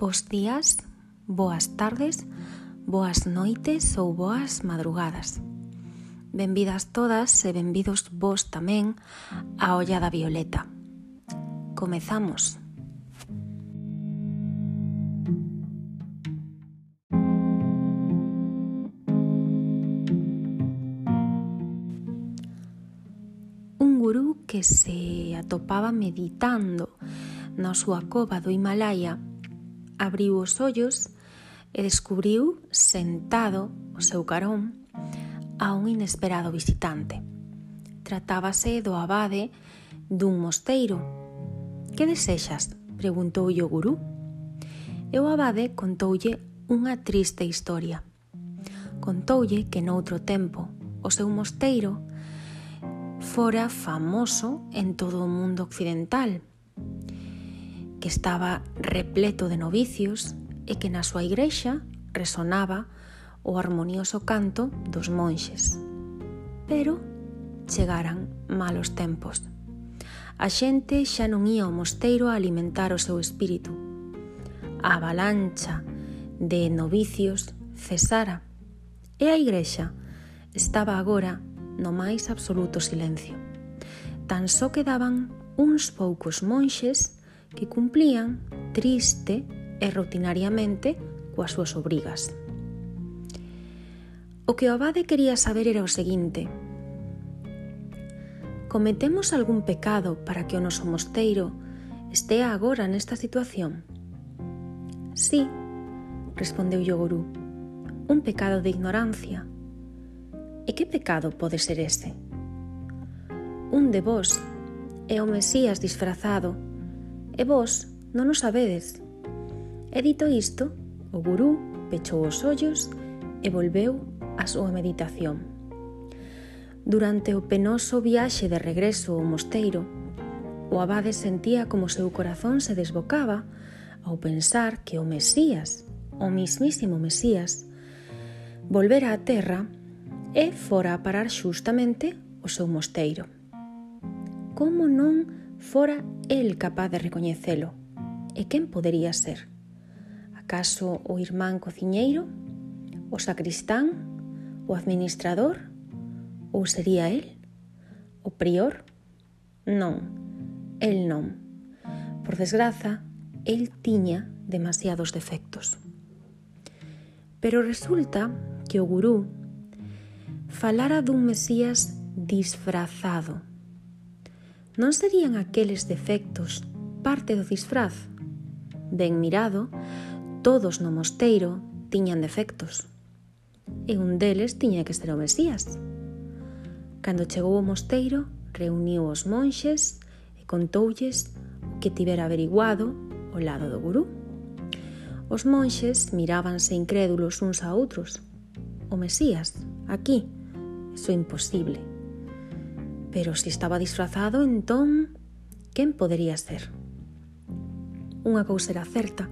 Bos días, boas tardes, boas noites ou boas madrugadas. Benvidas todas e benvidos vos tamén a Ollada Violeta. Comezamos. Un gurú que se atopaba meditando na súa cova do Himalaya abriu os ollos e descubriu sentado o seu carón a un inesperado visitante. Tratábase do abade dun mosteiro. Que desexas? preguntou o gurú. E o abade contoulle unha triste historia. Contoulle que noutro tempo o seu mosteiro fora famoso en todo o mundo occidental que estaba repleto de novicios e que na súa igrexa resonaba o armonioso canto dos monxes. Pero chegaran malos tempos. A xente xa non ía ao mosteiro a alimentar o seu espírito. A avalancha de novicios cesara e a igrexa estaba agora no máis absoluto silencio. Tan só quedaban uns poucos monxes que cumplían triste e rutinariamente coas súas obrigas. O que o abade quería saber era o seguinte Cometemos algún pecado para que o noso mosteiro estea agora nesta situación? Sí, respondeu o gurú, un pecado de ignorancia. E que pecado pode ser ese? Un de vos é o Mesías disfrazado E vos non o sabedes. E dito isto, o gurú pechou os ollos e volveu á súa meditación. Durante o penoso viaxe de regreso ao mosteiro, o abade sentía como o seu corazón se desbocaba ao pensar que o Mesías, o mismísimo Mesías, volvera á terra e fora a parar xustamente o seu mosteiro. Como non Fora el capaz de recoñecelo. E quen podería ser? Acaso o irmán cociñeiro? O sacristán? O administrador? Ou sería el? O prior? Non, el non. Por desgraza, el tiña demasiados defectos. Pero resulta que o gurú falara dun Mesías disfrazado Non serían aqueles defectos parte do disfraz? Ben mirado, todos no mosteiro tiñan defectos. E un deles tiña que ser o Mesías. Cando chegou o mosteiro, reuniu os monxes e contoulles o que tivera averiguado o lado do gurú. Os monxes mirábanse incrédulos uns a outros. O Mesías, aquí, iso imposible. Pero se estaba disfrazado, entón, quen podería ser? Unha cousa era certa.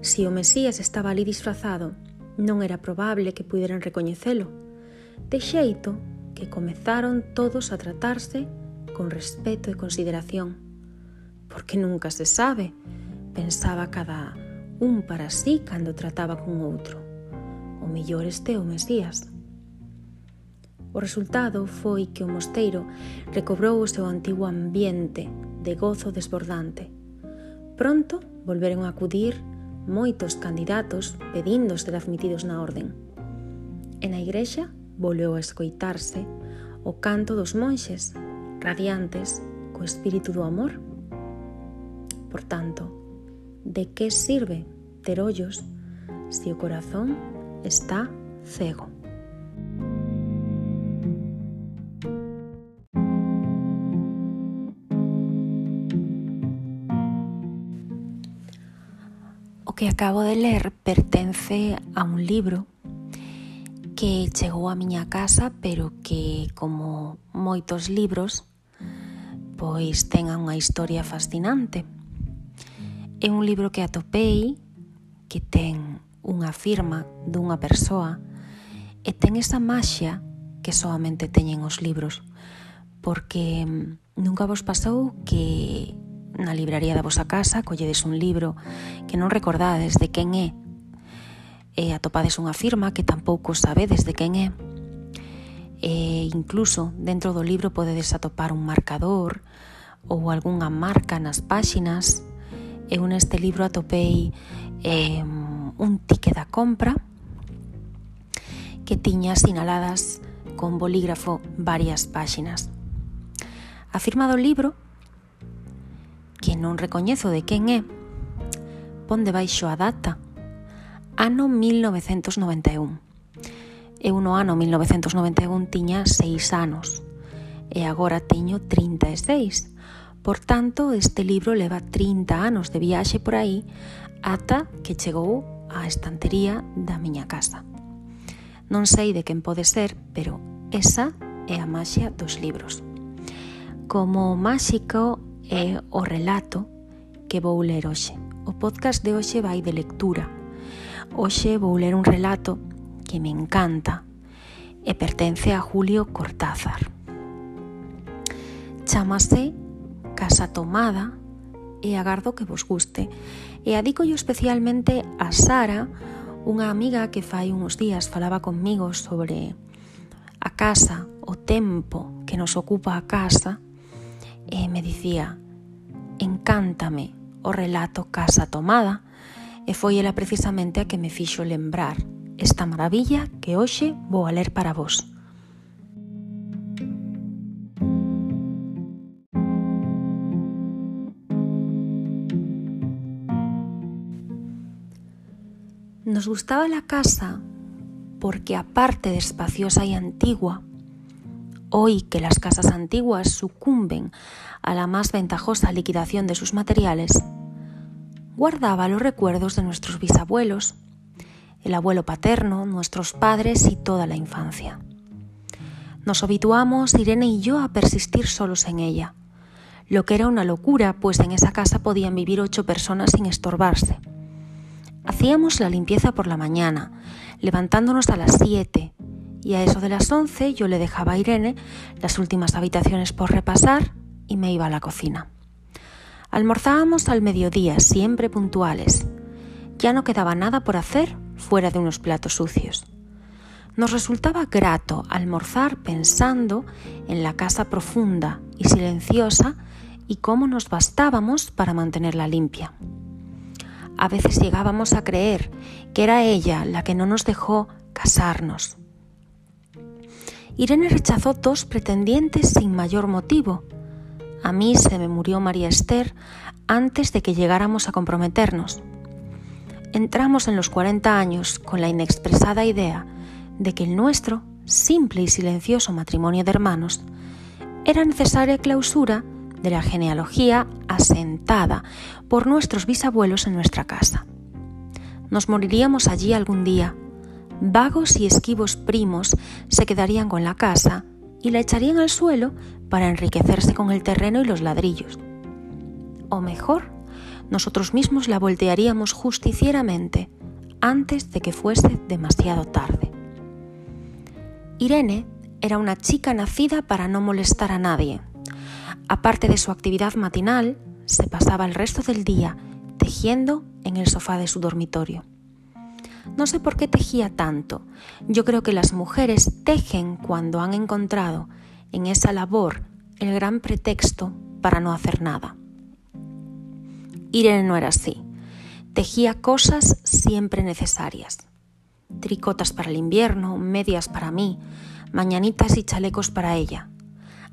Se o Mesías estaba ali disfrazado, non era probable que puderan recoñecelo. De xeito que comezaron todos a tratarse con respeto e consideración. Porque nunca se sabe, pensaba cada un para sí cando trataba con outro. O mellor este é o Mesías. O resultado foi que o mosteiro recobrou o seu antigo ambiente de gozo desbordante. Pronto volveron a acudir moitos candidatos pedindo ser admitidos na orden. E na igrexa volveu a escoitarse o canto dos monxes, radiantes co espírito do amor. Por tanto, de que sirve ter ollos se o corazón está cego? que acabo de ler pertence a un libro que chegou a miña casa, pero que, como moitos libros, pois ten unha historia fascinante. É un libro que atopei, que ten unha firma dunha persoa e ten esa maxia que solamente teñen os libros, porque mm, nunca vos pasou que na libraría da vosa casa colledes un libro que non recordades de quen é e atopades unha firma que tampouco sabedes de quen é e incluso dentro do libro podedes atopar un marcador ou algunha marca nas páxinas eu neste libro atopei eh, un tique da compra que tiña sinaladas con bolígrafo varias páxinas. A firma do libro que non recoñezo de quen é, pon debaixo a data, ano 1991. Eu no ano 1991 tiña 6 anos e agora teño 36. Por tanto, este libro leva 30 anos de viaxe por aí ata que chegou á estantería da miña casa. Non sei de quen pode ser, pero esa é a maxia dos libros. Como máxico é o relato que vou ler hoxe. O podcast de hoxe vai de lectura. Hoxe vou ler un relato que me encanta e pertence a Julio Cortázar. Chamase Casa Tomada e agardo que vos guste. E adícollo especialmente a Sara, unha amiga que fai uns días falaba conmigo sobre a casa, o tempo que nos ocupa a casa e me dicía encántame o relato Casa Tomada e foi ela precisamente a que me fixo lembrar esta maravilla que hoxe vou a ler para vos. Nos gustaba la casa porque aparte de espaciosa y antigua, hoy que las casas antiguas sucumben a la más ventajosa liquidación de sus materiales, guardaba los recuerdos de nuestros bisabuelos, el abuelo paterno, nuestros padres y toda la infancia. Nos habituamos, Irene y yo, a persistir solos en ella, lo que era una locura, pues en esa casa podían vivir ocho personas sin estorbarse. Hacíamos la limpieza por la mañana, levantándonos a las siete, y a eso de las once yo le dejaba a Irene las últimas habitaciones por repasar y me iba a la cocina. Almorzábamos al mediodía, siempre puntuales. Ya no quedaba nada por hacer fuera de unos platos sucios. Nos resultaba grato almorzar pensando en la casa profunda y silenciosa y cómo nos bastábamos para mantenerla limpia. A veces llegábamos a creer que era ella la que no nos dejó casarnos. Irene rechazó dos pretendientes sin mayor motivo. A mí se me murió María Esther antes de que llegáramos a comprometernos entramos en los 40 años con la inexpresada idea de que el nuestro, simple y silencioso matrimonio de hermanos, era necesaria clausura de la genealogía asentada por nuestros bisabuelos en nuestra casa. Nos moriríamos allí algún día. Vagos y esquivos primos se quedarían con la casa y la echarían al suelo para enriquecerse con el terreno y los ladrillos. O mejor, nosotros mismos la voltearíamos justicieramente antes de que fuese demasiado tarde. Irene era una chica nacida para no molestar a nadie. Aparte de su actividad matinal, se pasaba el resto del día tejiendo en el sofá de su dormitorio. No sé por qué tejía tanto. Yo creo que las mujeres tejen cuando han encontrado en esa labor el gran pretexto para no hacer nada. Irene no era así. Tejía cosas siempre necesarias. Tricotas para el invierno, medias para mí, mañanitas y chalecos para ella.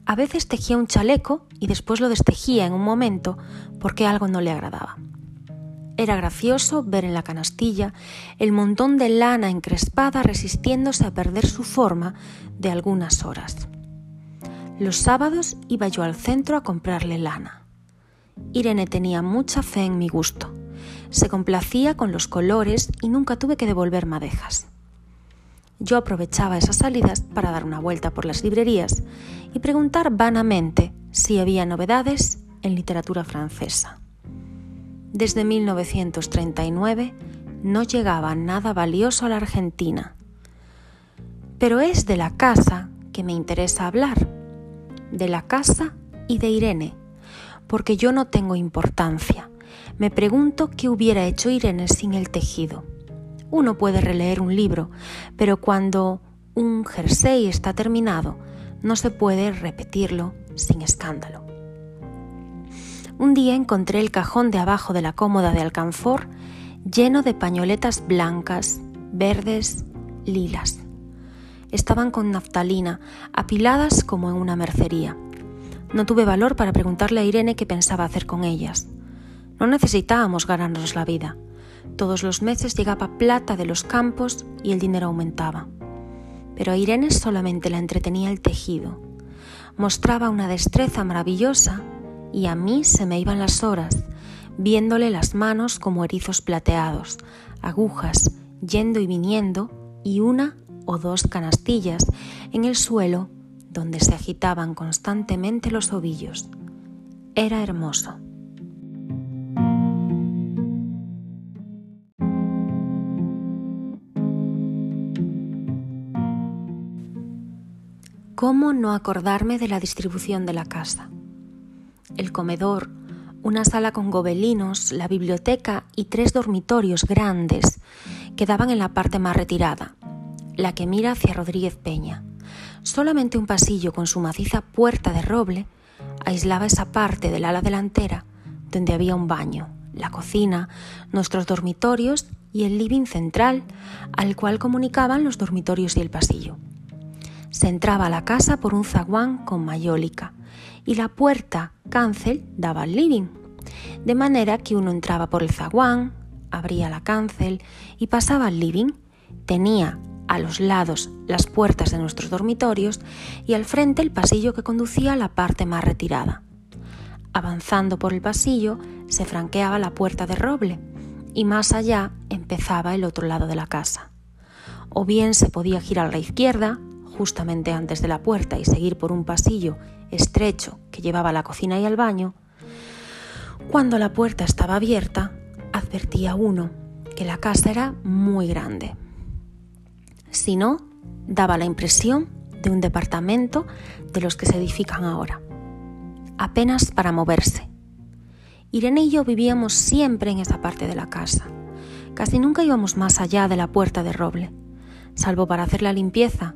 A veces tejía un chaleco y después lo destejía en un momento porque algo no le agradaba. Era gracioso ver en la canastilla el montón de lana encrespada resistiéndose a perder su forma de algunas horas. Los sábados iba yo al centro a comprarle lana. Irene tenía mucha fe en mi gusto. Se complacía con los colores y nunca tuve que devolver madejas. Yo aprovechaba esas salidas para dar una vuelta por las librerías y preguntar vanamente si había novedades en literatura francesa. Desde 1939 no llegaba nada valioso a la Argentina. Pero es de la casa que me interesa hablar, de la casa y de Irene, porque yo no tengo importancia. Me pregunto qué hubiera hecho Irene sin el tejido. Uno puede releer un libro, pero cuando un jersey está terminado, no se puede repetirlo sin escándalo. Un día encontré el cajón de abajo de la cómoda de alcanfor lleno de pañoletas blancas, verdes, lilas. Estaban con naftalina, apiladas como en una mercería. No tuve valor para preguntarle a Irene qué pensaba hacer con ellas. No necesitábamos ganarnos la vida. Todos los meses llegaba plata de los campos y el dinero aumentaba. Pero a Irene solamente la entretenía el tejido. Mostraba una destreza maravillosa y a mí se me iban las horas, viéndole las manos como erizos plateados, agujas yendo y viniendo y una o dos canastillas en el suelo donde se agitaban constantemente los ovillos. Era hermoso. ¿Cómo no acordarme de la distribución de la casa? El comedor, una sala con gobelinos, la biblioteca y tres dormitorios grandes quedaban en la parte más retirada, la que mira hacia Rodríguez Peña. Solamente un pasillo con su maciza puerta de roble aislaba esa parte del ala delantera donde había un baño, la cocina, nuestros dormitorios y el living central, al cual comunicaban los dormitorios y el pasillo. Se entraba a la casa por un zaguán con mayólica y la puerta cancel daba al living, de manera que uno entraba por el zaguán, abría la cancel y pasaba al living. Tenía a los lados las puertas de nuestros dormitorios y al frente el pasillo que conducía a la parte más retirada. Avanzando por el pasillo se franqueaba la puerta de roble y más allá empezaba el otro lado de la casa. O bien se podía girar a la izquierda justamente antes de la puerta y seguir por un pasillo estrecho que llevaba a la cocina y al baño, cuando la puerta estaba abierta, advertía uno que la casa era muy grande. Si no, daba la impresión de un departamento de los que se edifican ahora, apenas para moverse. Irene y yo vivíamos siempre en esa parte de la casa. Casi nunca íbamos más allá de la puerta de roble, salvo para hacer la limpieza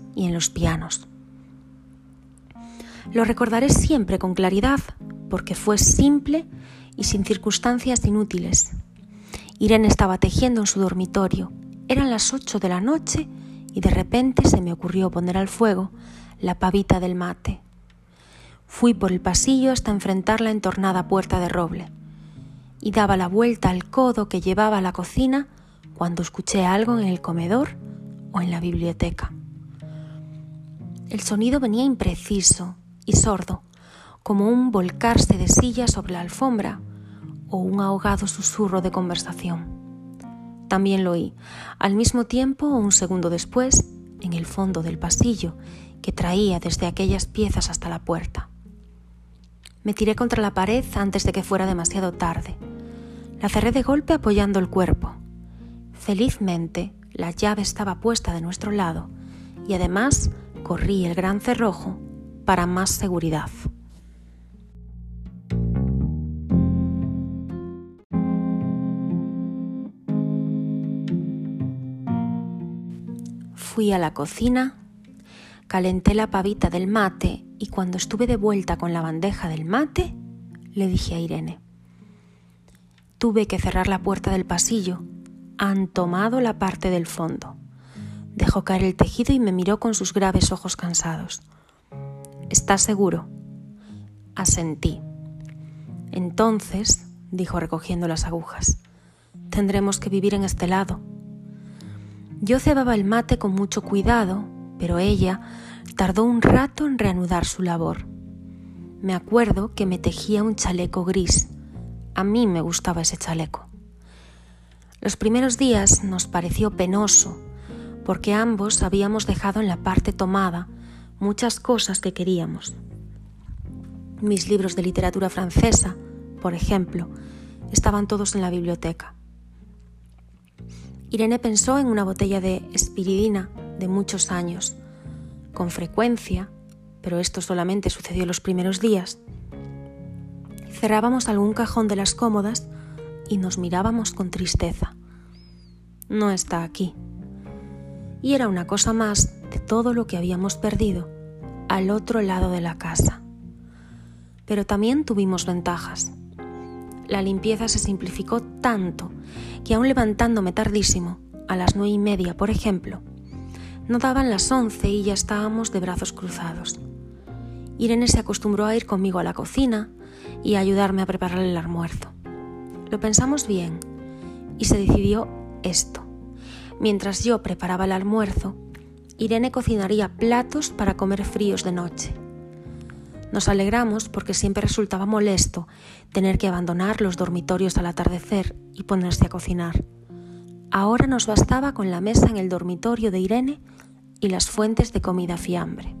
y en los pianos. Lo recordaré siempre con claridad porque fue simple y sin circunstancias inútiles. Irene estaba tejiendo en su dormitorio. Eran las ocho de la noche y de repente se me ocurrió poner al fuego la pavita del mate. Fui por el pasillo hasta enfrentar la entornada puerta de roble y daba la vuelta al codo que llevaba a la cocina cuando escuché algo en el comedor o en la biblioteca. El sonido venía impreciso y sordo, como un volcarse de silla sobre la alfombra o un ahogado susurro de conversación. También lo oí, al mismo tiempo o un segundo después, en el fondo del pasillo que traía desde aquellas piezas hasta la puerta. Me tiré contra la pared antes de que fuera demasiado tarde. La cerré de golpe apoyando el cuerpo. Felizmente, la llave estaba puesta de nuestro lado y además corrí el gran cerrojo para más seguridad. Fui a la cocina, calenté la pavita del mate y cuando estuve de vuelta con la bandeja del mate, le dije a Irene. Tuve que cerrar la puerta del pasillo han tomado la parte del fondo. Dejó caer el tejido y me miró con sus graves ojos cansados. ¿Estás seguro? Asentí. Entonces, dijo recogiendo las agujas, tendremos que vivir en este lado. Yo cebaba el mate con mucho cuidado, pero ella tardó un rato en reanudar su labor. me acuerdo que me tejía un chaleco gris. A mí me gustaba ese chaleco. Los primeros días nos pareció penoso, porque ambos habíamos dejado en la parte tomada muchas cosas que queríamos. Mis libros de literatura francesa, por ejemplo, estaban todos en la biblioteca. Irene pensó en una botella de espiridina de muchos años. Con frecuencia, pero esto solamente sucedió los primeros días, cerrábamos algún cajón de las cómodas y nos mirábamos con tristeza. No está aquí. Y era una cosa más de todo lo que habíamos perdido al otro lado de la casa. Pero también tuvimos ventajas. La limpieza se simplificó tanto que aún levantándome tardísimo, a las nueve y media por ejemplo, no daban las once y ya estábamos de brazos cruzados. Irene se acostumbró a ir conmigo a la cocina y a ayudarme a preparar el almuerzo. Lo pensamos bien y se decidió esto. Mientras yo preparaba el almuerzo, Irene cocinaría platos para comer fríos de noche. Nos alegramos porque siempre resultaba molesto tener que abandonar los dormitorios al atardecer y ponerse a cocinar. Ahora nos bastaba con la mesa en el dormitorio de Irene y las fuentes de comida fiambre.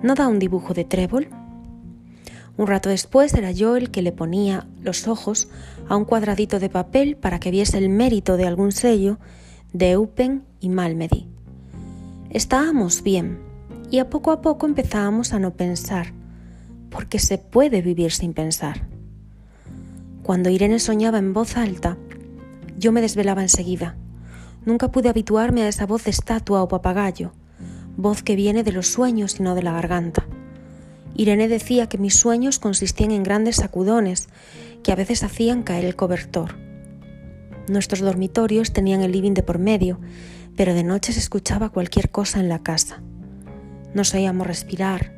¿No da un dibujo de trébol? Un rato después era yo el que le ponía los ojos a un cuadradito de papel para que viese el mérito de algún sello de Eupen y Malmedy. Estábamos bien y a poco a poco empezábamos a no pensar, porque se puede vivir sin pensar. Cuando Irene soñaba en voz alta, yo me desvelaba enseguida. Nunca pude habituarme a esa voz de estatua o papagayo voz que viene de los sueños y no de la garganta. Irene decía que mis sueños consistían en grandes sacudones que a veces hacían caer el cobertor. Nuestros dormitorios tenían el living de por medio, pero de noche se escuchaba cualquier cosa en la casa. Nos oíamos respirar,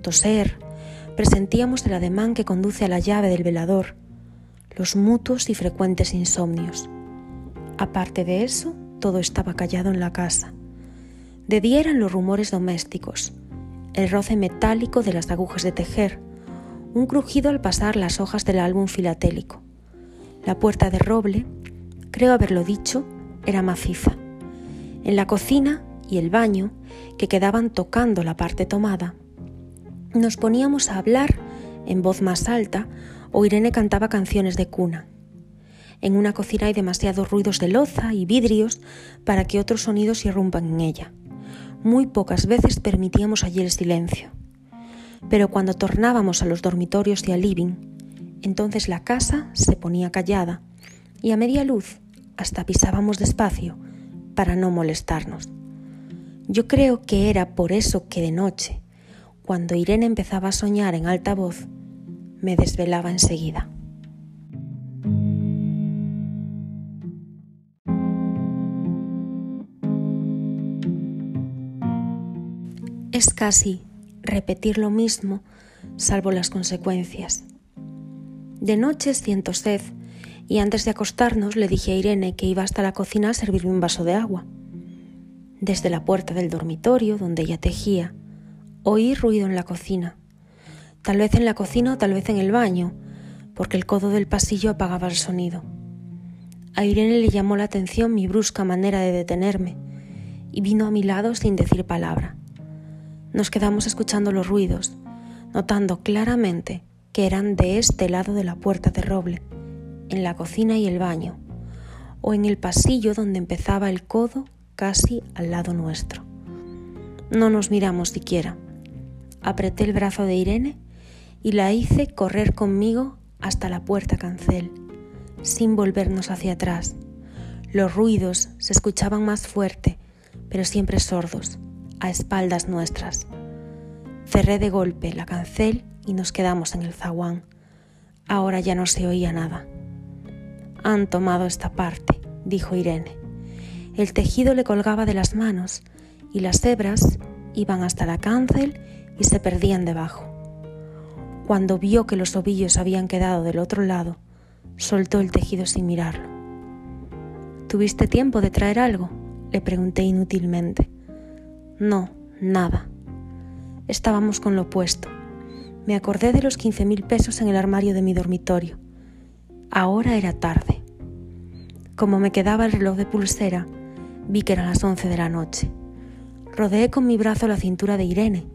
toser, presentíamos el ademán que conduce a la llave del velador, los mutuos y frecuentes insomnios. Aparte de eso, todo estaba callado en la casa. De los rumores domésticos, el roce metálico de las agujas de tejer, un crujido al pasar las hojas del álbum filatélico. La puerta de roble, creo haberlo dicho, era maciza. En la cocina y el baño, que quedaban tocando la parte tomada, nos poníamos a hablar en voz más alta o Irene cantaba canciones de cuna. En una cocina hay demasiados ruidos de loza y vidrios para que otros sonidos irrumpan en ella muy pocas veces permitíamos allí el silencio. Pero cuando tornábamos a los dormitorios y al living, entonces la casa se ponía callada y a media luz hasta pisábamos despacio para no molestarnos. Yo creo que era por eso que de noche, cuando Irene empezaba a soñar en alta voz, me desvelaba enseguida. Es casi repetir lo mismo, salvo las consecuencias. De noche siento sed y antes de acostarnos le dije a Irene que iba hasta la cocina a servirme un vaso de agua. Desde la puerta del dormitorio, donde ella tejía, oí ruido en la cocina. Tal vez en la cocina o tal vez en el baño, porque el codo del pasillo apagaba el sonido. A Irene le llamó la atención mi brusca manera de detenerme y vino a mi lado sin decir palabra. Nos quedamos escuchando los ruidos, notando claramente que eran de este lado de la puerta de roble, en la cocina y el baño, o en el pasillo donde empezaba el codo casi al lado nuestro. No nos miramos siquiera. Apreté el brazo de Irene y la hice correr conmigo hasta la puerta cancel, sin volvernos hacia atrás. Los ruidos se escuchaban más fuerte, pero siempre sordos, a espaldas nuestras. Cerré de golpe la cancel y nos quedamos en el zaguán. Ahora ya no se oía nada. Han tomado esta parte, dijo Irene. El tejido le colgaba de las manos y las hebras iban hasta la cancel y se perdían debajo. Cuando vio que los ovillos habían quedado del otro lado, soltó el tejido sin mirarlo. ¿Tuviste tiempo de traer algo? Le pregunté inútilmente. No, nada. Estábamos con lo puesto. Me acordé de los quince mil pesos en el armario de mi dormitorio. Ahora era tarde. Como me quedaba el reloj de pulsera, vi que eran las once de la noche. Rodeé con mi brazo la cintura de Irene.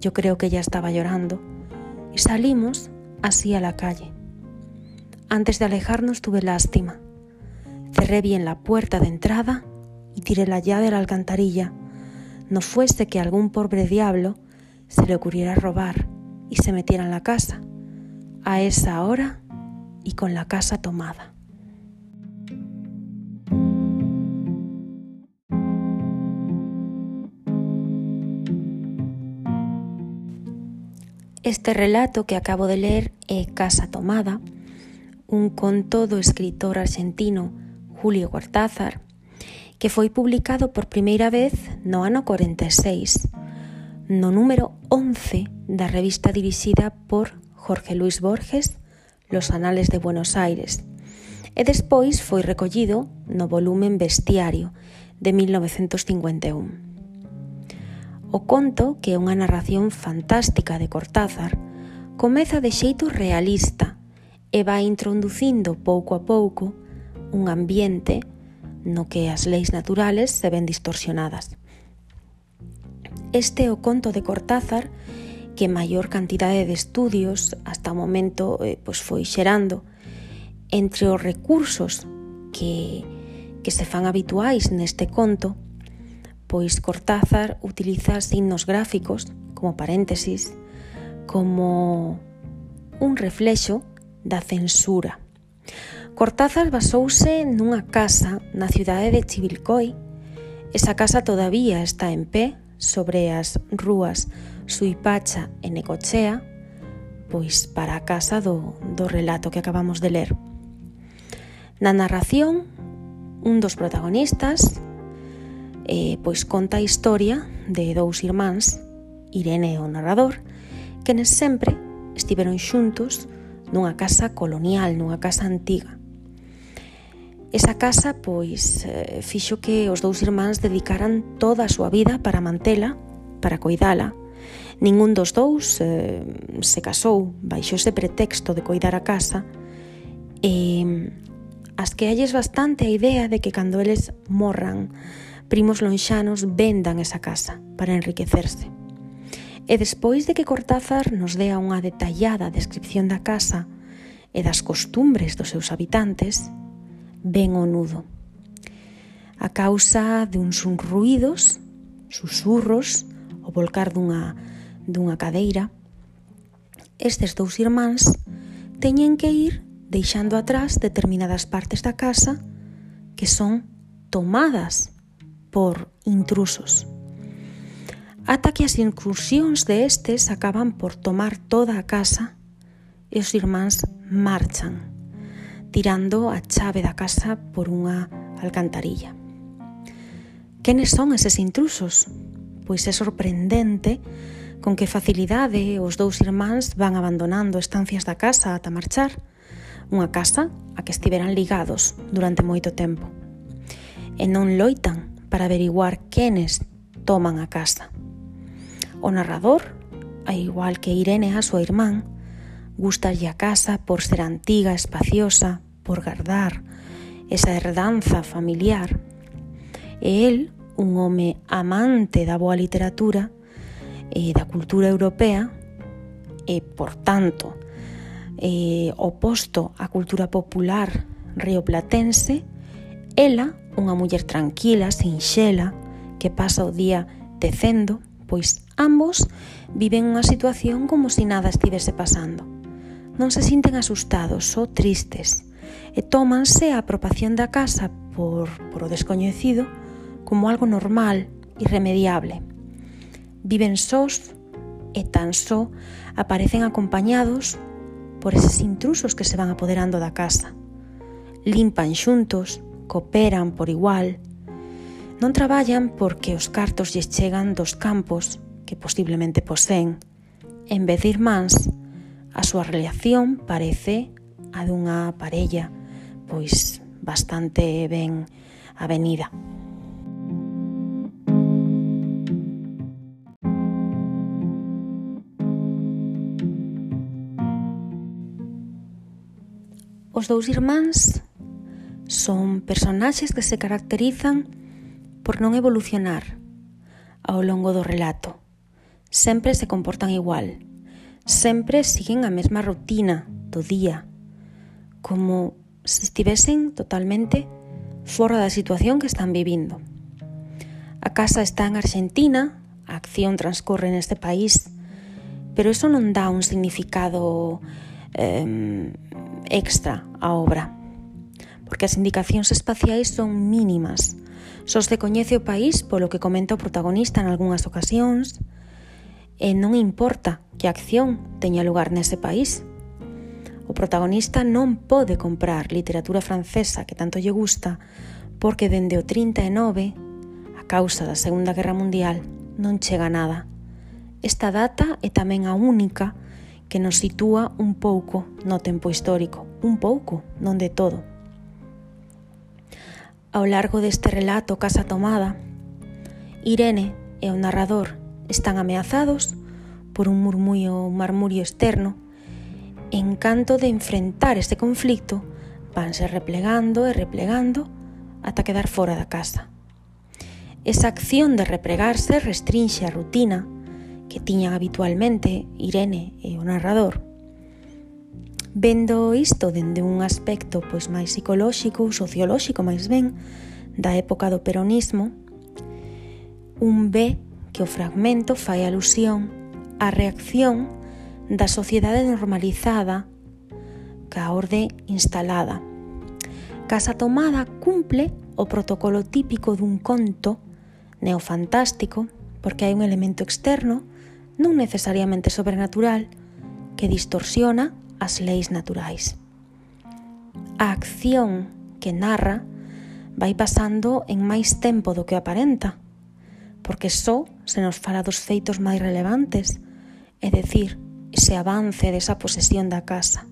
Yo creo que ella estaba llorando. Y salimos así a la calle. Antes de alejarnos tuve lástima. Cerré bien la puerta de entrada y tiré la llave a la alcantarilla. No fuese que algún pobre diablo se le ocurriera robar y se metiera en la casa, a esa hora y con la casa tomada. Este relato que acabo de leer é Casa Tomada, un conto do escritor argentino Julio Cortázar, que foi publicado por primeira vez no ano 46, no número 11 da revista dirixida por Jorge Luis Borges, Los Anales de Buenos Aires, e despois foi recollido no volumen Bestiario de 1951. O conto, que é unha narración fantástica de Cortázar, comeza de xeito realista e vai introducindo pouco a pouco un ambiente no que as leis naturales se ven distorsionadas. Este é o conto de Cortázar que maior cantidade de estudios hasta o momento eh, pois foi xerando entre os recursos que, que se fan habituais neste conto pois Cortázar utiliza signos gráficos como paréntesis como un reflexo da censura Cortázar basouse nunha casa na cidade de Chivilcoy. Esa casa todavía está en pé sobre as rúas Suipacha e Necochea, pois para a casa do, do relato que acabamos de ler. Na narración, un dos protagonistas eh, pois conta a historia de dous irmáns, Irene e o narrador, que nes sempre estiveron xuntos nunha casa colonial, nunha casa antiga, Esa casa pois eh, fixo que os dous irmáns dedicaran toda a súa vida para mantela, para coidala. Ningún dos dous eh, se casou baixo ese pretexto de coidar a casa e as que halles bastante a idea de que cando eles morran primos lonxanos vendan esa casa para enriquecerse. E despois de que Cortázar nos dea unha detallada descripción da casa e das costumbres dos seus habitantes, ben o nudo. A causa de uns ruídos, susurros, o volcar dunha, dunha cadeira, estes dous irmáns teñen que ir deixando atrás determinadas partes da casa que son tomadas por intrusos. Ata que as incursións de estes acaban por tomar toda a casa e os irmáns marchan tirando a chave da casa por unha alcantarilla. Quenes son eses intrusos? Pois é sorprendente con que facilidade os dous irmáns van abandonando estancias da casa ata marchar, unha casa a que estiveran ligados durante moito tempo. E non loitan para averiguar quenes toman a casa. O narrador, a igual que Irene a súa irmán, gustalle a casa por ser antiga, espaciosa, por gardar esa herdanza familiar. E el, un home amante da boa literatura e da cultura europea, e, por tanto, eh, oposto á cultura popular rioplatense, ela, unha muller tranquila, sinxela, que pasa o día tecendo, pois ambos viven unha situación como se si nada estivese pasando. Non se sinten asustados, só tristes e tómanse a apropiación da casa por, por o descoñecido como algo normal, irremediable. Viven sós e tan só aparecen acompañados por eses intrusos que se van apoderando da casa. Limpan xuntos, cooperan por igual. Non traballan porque os cartos lles chegan dos campos que posiblemente poseen. En vez de irmáns, a súa relación parece a dunha parella pois bastante ben avenida. Os dous irmáns son personaxes que se caracterizan por non evolucionar ao longo do relato. Sempre se comportan igual, sempre siguen a mesma rutina do día, como se estivesen totalmente fora da situación que están vivindo. A casa está en Argentina, a acción transcorre neste país, pero eso non dá un significado eh, extra á obra, porque as indicacións espaciais son mínimas. Só se coñece o país polo que comenta o protagonista en algunhas ocasións, e non importa que a acción teña lugar nese país, O protagonista non pode comprar literatura francesa que tanto lle gusta porque dende o 39, a causa da Segunda Guerra Mundial, non chega nada. Esta data é tamén a única que nos sitúa un pouco no tempo histórico, un pouco, non de todo. Ao largo deste relato Casa Tomada, Irene e o narrador están ameazados por un murmullo, un marmurio externo en canto de enfrentar este conflicto, vanse replegando e replegando ata quedar fora da casa. Esa acción de repregarse restrinxe a rutina que tiñan habitualmente Irene e o narrador. Vendo isto dende un aspecto pois máis psicolóxico, ou sociolóxico máis ben, da época do peronismo, un ve que o fragmento fai alusión á reacción da sociedade normalizada ca orde instalada. Casa Tomada cumple o protocolo típico dun conto neofantástico porque hai un elemento externo, non necesariamente sobrenatural, que distorsiona as leis naturais. A acción que narra vai pasando en máis tempo do que aparenta, porque só se nos fala dos feitos máis relevantes, é decir, ese avance desa posesión da casa.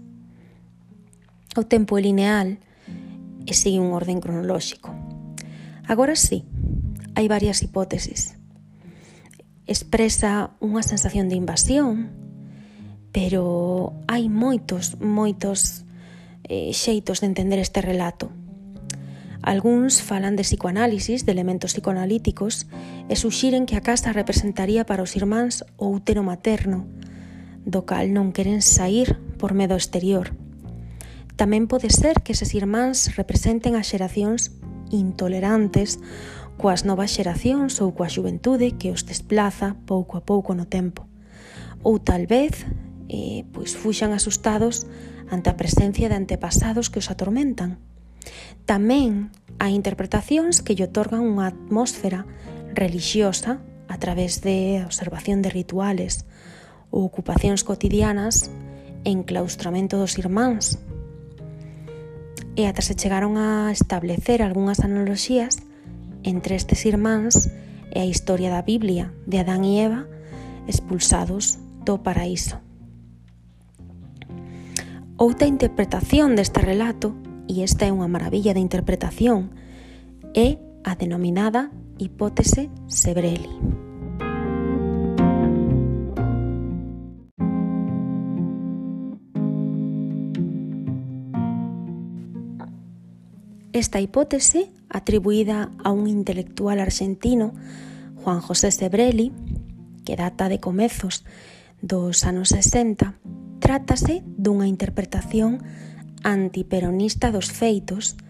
O tempo é lineal e sigue un orden cronolóxico. Agora sí, hai varias hipóteses. Expresa unha sensación de invasión, pero hai moitos, moitos eh, xeitos de entender este relato. Alguns falan de psicoanálisis, de elementos psicoanalíticos, e suxiren que a casa representaría para os irmáns o útero materno, do cal non queren sair por medo exterior. Tamén pode ser que eses irmáns representen as xeracións intolerantes coas novas xeracións ou coa xuventude que os desplaza pouco a pouco no tempo. Ou tal vez, eh, pois fuxan asustados ante a presencia de antepasados que os atormentan. Tamén hai interpretacións que lle otorgan unha atmósfera relixiosa a través de observación de rituales, ou ocupacións cotidianas enclaustramento dos irmáns. E ata se chegaron a establecer algunhas analogías entre estes irmáns e a historia da Biblia de Adán e Eva expulsados do paraíso. Outra interpretación deste relato, e esta é unha maravilla de interpretación, é a denominada hipótese Sebreli. Esta hipótese, atribuída a un intelectual argentino, Juan José Sebrelli, que data de comezos dos anos 60, trátase dunha interpretación antiperonista dos feitos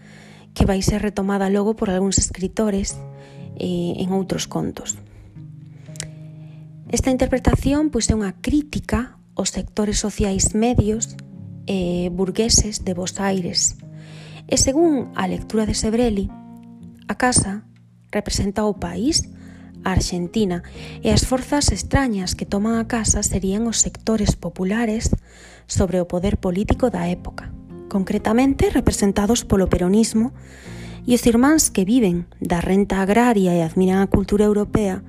que vai ser retomada logo por algúns escritores eh, en outros contos. Esta interpretación pois, é unha crítica aos sectores sociais medios e eh, burgueses de Bos Aires, E según a lectura de Sebrelli, a casa representa o país, a Argentina, e as forzas extrañas que toman a casa serían os sectores populares sobre o poder político da época, concretamente representados polo peronismo e os irmáns que viven da renta agraria e admiran a cultura europea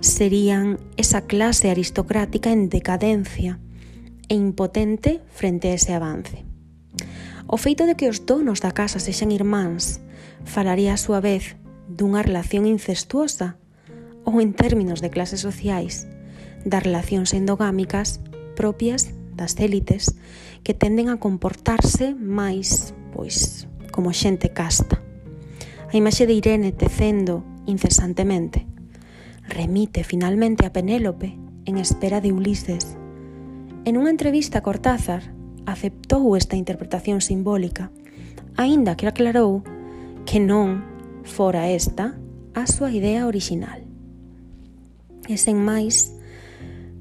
serían esa clase aristocrática en decadencia e impotente frente a ese avance. O feito de que os donos da casa sexan irmáns falaría a súa vez dunha relación incestuosa ou en términos de clases sociais das relacións endogámicas propias das élites que tenden a comportarse máis, pois, como xente casta. A imaxe de Irene tecendo incesantemente remite finalmente a Penélope en espera de Ulises. En unha entrevista a Cortázar, aceptou esta interpretación simbólica, aínda que aclarou que non fora esta a súa idea orixinal. E sen máis,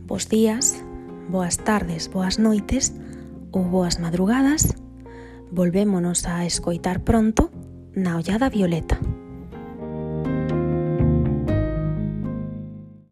bos días, boas tardes, boas noites ou boas madrugadas, volvémonos a escoitar pronto na Ollada Violeta.